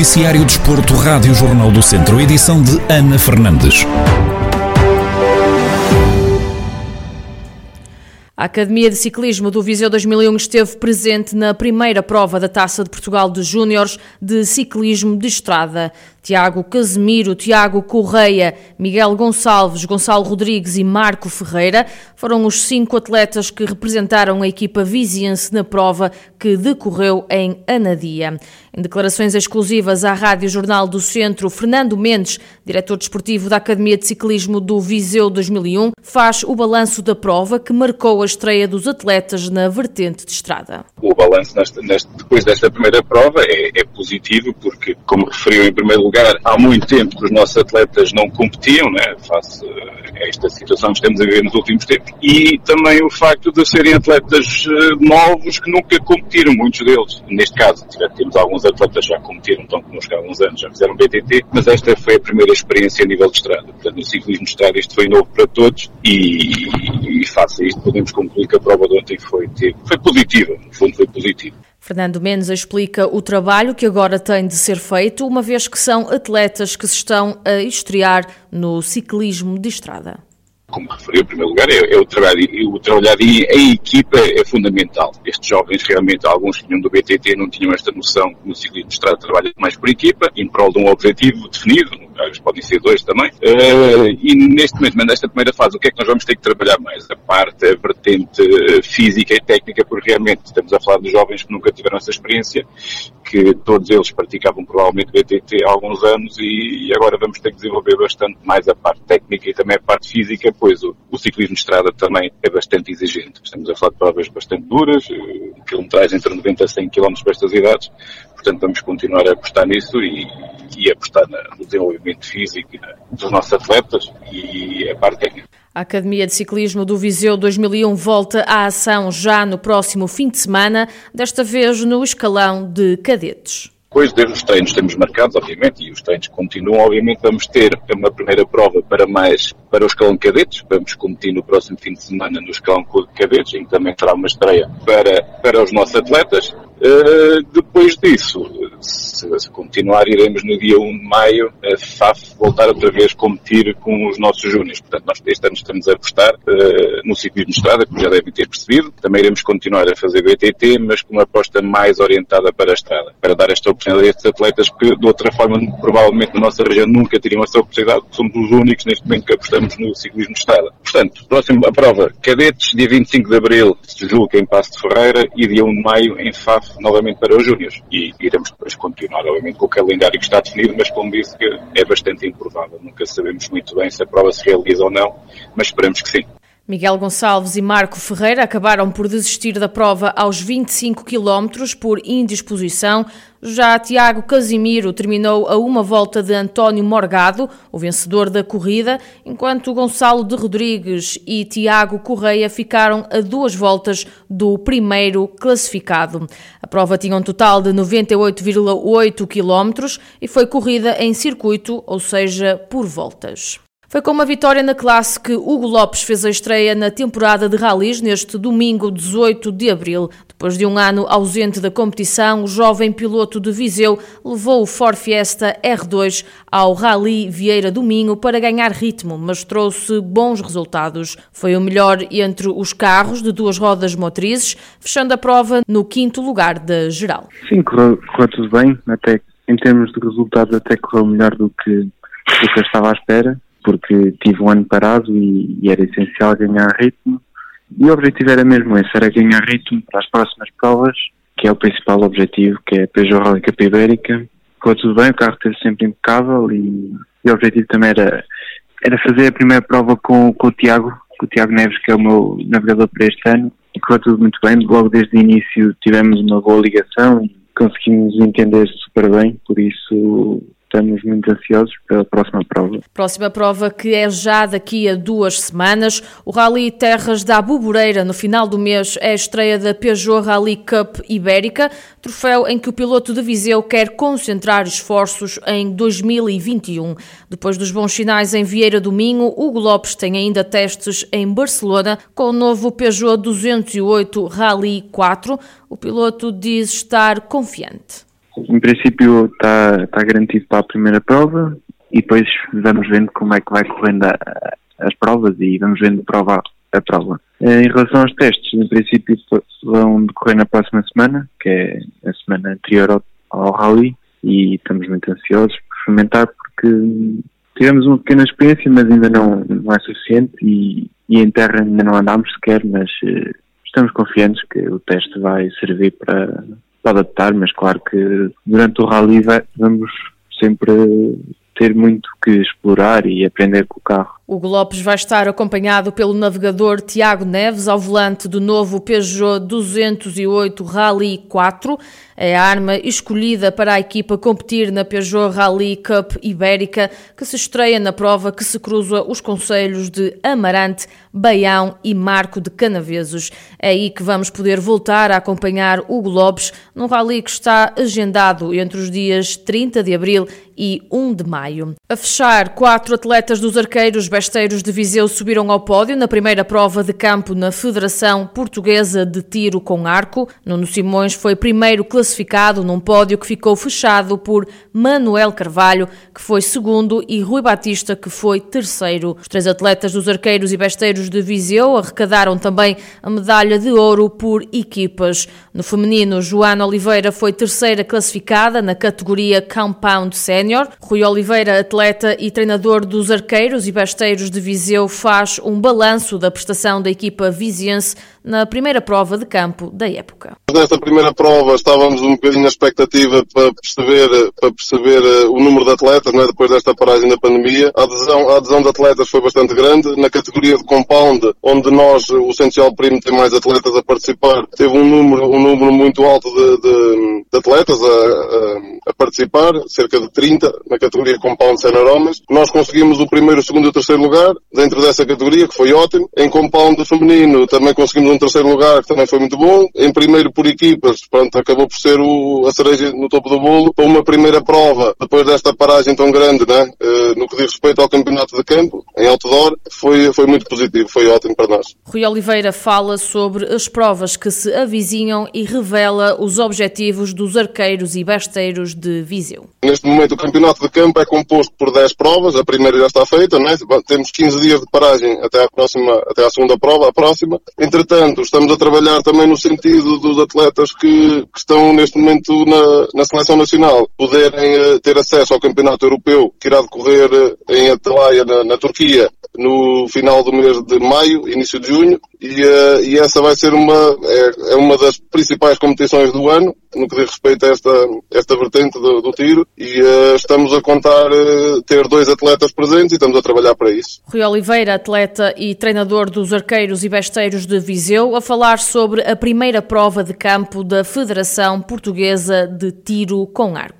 Noticiário Desporto, Rádio Jornal do Centro, edição de Ana Fernandes. A Academia de Ciclismo do Viseu 2001 esteve presente na primeira prova da Taça de Portugal de Júniores de Ciclismo de Estrada. Tiago Casemiro, Tiago Correia, Miguel Gonçalves, Gonçalo Rodrigues e Marco Ferreira foram os cinco atletas que representaram a equipa viziense na prova que decorreu em Anadia. Em declarações exclusivas à Rádio Jornal do Centro, Fernando Mendes, diretor desportivo da Academia de Ciclismo do Viseu 2001, faz o balanço da prova que marcou a estreia dos atletas na vertente de estrada. O balanço depois desta primeira prova é, é positivo porque, como referiu em primeiro lugar, há muito tempo que os nossos atletas não competiam, né, face a esta situação que estamos a ver nos últimos tempos, e também o facto de serem atletas eh, novos que nunca competiram, muitos deles. Neste caso, temos alguns atletas já competiram, estão connosco há alguns anos, já fizeram BTT, mas esta foi a primeira experiência a nível de estrada. Portanto, no ciclismo de estrada isto foi novo para todos e, e face a isto podemos concluir que a prova de ontem foi, foi positiva, no fundo foi positiva. Fernando Mendes explica o trabalho que agora tem de ser feito, uma vez que são atletas que se estão a estrear no ciclismo de estrada como referi em primeiro lugar, é, é o trabalho, o trabalhar em equipa é fundamental. Estes jovens realmente, alguns que vinham do BTT não tinham esta noção que no ciclismo de estrada trabalha mais por equipa, em prol de um objetivo definido, podem ser dois também, uh, e neste momento, nesta primeira fase, o que é que nós vamos ter que trabalhar mais? A parte, a vertente física e técnica, porque realmente estamos a falar de jovens que nunca tiveram essa experiência, que todos eles praticavam provavelmente BTT há alguns anos e, e agora vamos ter que desenvolver bastante mais a parte técnica e também a parte física, pois o, o ciclismo de estrada também é bastante exigente. Estamos a falar de provas bastante duras, eh, quilometragem entre 90 a 100 km para estas idades, portanto vamos continuar a apostar nisso e, e apostar no desenvolvimento físico dos nossos atletas e a parte técnica. A Academia de Ciclismo do Viseu 2001 volta à ação já no próximo fim de semana, desta vez no escalão de cadetes. Depois os treinos temos marcados, obviamente, e os treinos continuam. Obviamente vamos ter uma primeira prova para mais para o escalão de cadetes. Vamos competir no próximo fim de semana no escalão de cadetes, em que também terá uma estreia para, para os nossos atletas. Uh, depois disso, se, se, continuar, iremos no dia 1 de maio a FAF voltar outra vez a competir com os nossos júniores. Portanto, nós este ano estamos a apostar uh, no ciclismo de estrada, como já devem ter percebido. Também iremos continuar a fazer BTT, mas com uma aposta mais orientada para a estrada, para dar esta oportunidade a estes atletas que, de outra forma, provavelmente na nossa região nunca teriam essa oportunidade, somos os únicos neste momento que apostamos no ciclismo de estrada. Portanto, próximo a prova, cadetes, dia 25 de abril, se julga em Passo de Ferreira, e dia 1 de maio em FAF, novamente para os Júniors. E iremos depois continuar, obviamente, com o calendário que está definido, mas como disse, é bastante improvável. Nunca sabemos muito bem se a prova se realiza ou não, mas esperamos que sim. Miguel Gonçalves e Marco Ferreira acabaram por desistir da prova aos 25 km por indisposição. Já Tiago Casimiro terminou a uma volta de António Morgado, o vencedor da corrida, enquanto Gonçalo de Rodrigues e Tiago Correia ficaram a duas voltas do primeiro classificado. A prova tinha um total de 98,8 km e foi corrida em circuito, ou seja, por voltas. Foi com uma vitória na classe que Hugo Lopes fez a estreia na temporada de rallies neste domingo 18 de abril. Depois de um ano ausente da competição, o jovem piloto de Viseu levou o Ford Fiesta R2 ao Rally Vieira do Minho para ganhar ritmo, mas trouxe bons resultados. Foi o melhor entre os carros de duas rodas motrizes, fechando a prova no quinto lugar da geral. Sim, correu, correu tudo bem, até em termos de resultados até correu melhor do que, do que eu estava à espera porque tive um ano parado e, e, era essencial ganhar ritmo. E o objetivo era mesmo esse, era ganhar ritmo para as próximas provas, que é o principal objetivo, que é a Peugeot Rally Cup Ibérica. Ficou tudo bem, o carro esteve sempre impecável e, e, o objetivo também era, era fazer a primeira prova com, com o Tiago, com o Tiago Neves, que é o meu navegador para este ano. Correu tudo muito bem, logo desde o início tivemos uma boa ligação e conseguimos entender super bem, por isso estamos muito ansiosos pela próxima prova. Próxima prova que é já daqui a duas semanas. O Rally Terras da Bubureira, no final do mês, é a estreia da Peugeot Rally Cup Ibérica, troféu em que o piloto de Viseu quer concentrar esforços em 2021. Depois dos bons sinais em Vieira do Minho, Hugo Lopes tem ainda testes em Barcelona com o novo Peugeot 208 Rally 4. O piloto diz estar confiante. Em princípio está, está garantido para a primeira prova e depois vamos vendo como é que vai correndo a, as provas e vamos vendo prova a prova. Eh, em relação aos testes, em princípio vão decorrer na próxima semana, que é a semana anterior ao, ao rally, e estamos muito ansiosos por experimentar porque tivemos uma pequena experiência, mas ainda não, não é suficiente e, e em terra ainda não andámos sequer, mas uh, estamos confiantes que o teste vai servir para adaptar, mas claro que durante o rally vamos sempre ter muito que explorar e aprender com o carro. Hugo Lopes vai estar acompanhado pelo navegador Tiago Neves ao volante do novo Peugeot 208 Rally 4. É a arma escolhida para a equipa competir na Peugeot Rally Cup Ibérica, que se estreia na prova que se cruza os conselhos de Amarante, Baião e Marco de Canaveses. É aí que vamos poder voltar a acompanhar Hugo Lopes num rally que está agendado entre os dias 30 de abril e 1 de maio. A fechar, quatro atletas dos arqueiros besteiros de Viseu subiram ao pódio na primeira prova de campo na Federação Portuguesa de Tiro com Arco. Nuno Simões foi primeiro classificado num pódio que ficou fechado por Manuel Carvalho, que foi segundo, e Rui Batista, que foi terceiro. Os três atletas dos arqueiros e besteiros de Viseu arrecadaram também a medalha de ouro por equipas. No feminino, Joana Oliveira foi terceira classificada na categoria Compound Sénior. Rui Oliveira, atleta e treinador dos arqueiros e besteiros de Viseu, faz um balanço da prestação da equipa viziense na primeira prova de campo da época. Nesta primeira prova estávamos um bocadinho na expectativa para perceber, para perceber eh, o número de atletas, é? depois desta paragem da pandemia. A adesão, a adesão de atletas foi bastante grande. Na categoria de compound, onde nós, o Central Primo, tem mais atletas a participar, teve um número, um número muito alto de, de, de atletas a, a, a, participar, cerca de 30 na categoria compound senior homens. Nós conseguimos o primeiro, o segundo e o terceiro lugar dentro dessa categoria, que foi ótimo. Em compound feminino também conseguimos um terceiro lugar, que também foi muito bom. Em primeiro por equipas, pronto, acabou por ser o, a cereja no topo do bolo. Para uma primeira prova, depois desta paragem tão grande, né, uh, no que diz respeito ao campeonato de campo, em outdoor, foi, foi muito positivo, foi ótimo para nós. Rui Oliveira fala sobre as provas que se avizinham e revela os objetivos dos arqueiros e besteiros de Viseu. Neste momento, o campeonato de campo é composto por 10 provas, a primeira já está feita, né? temos 15 dias de paragem até à próxima, até à segunda prova, a próxima. Entretanto, Entretanto, estamos a trabalhar também no sentido dos atletas que, que estão neste momento na, na seleção nacional poderem uh, ter acesso ao campeonato europeu que irá decorrer uh, em Atalaia, na, na Turquia, no final do mês de maio, início de junho, e, uh, e essa vai ser uma, é, é, uma das principais competições do ano, no que diz respeito a esta, esta vertente do, do tiro, e uh, estamos a contar uh, ter dois atletas presentes e estamos a trabalhar para isso. Rui Oliveira, atleta e treinador dos arqueiros e besteiros de Viseu, a falar sobre a primeira prova de campo da Federação Portuguesa de Tiro com Arco.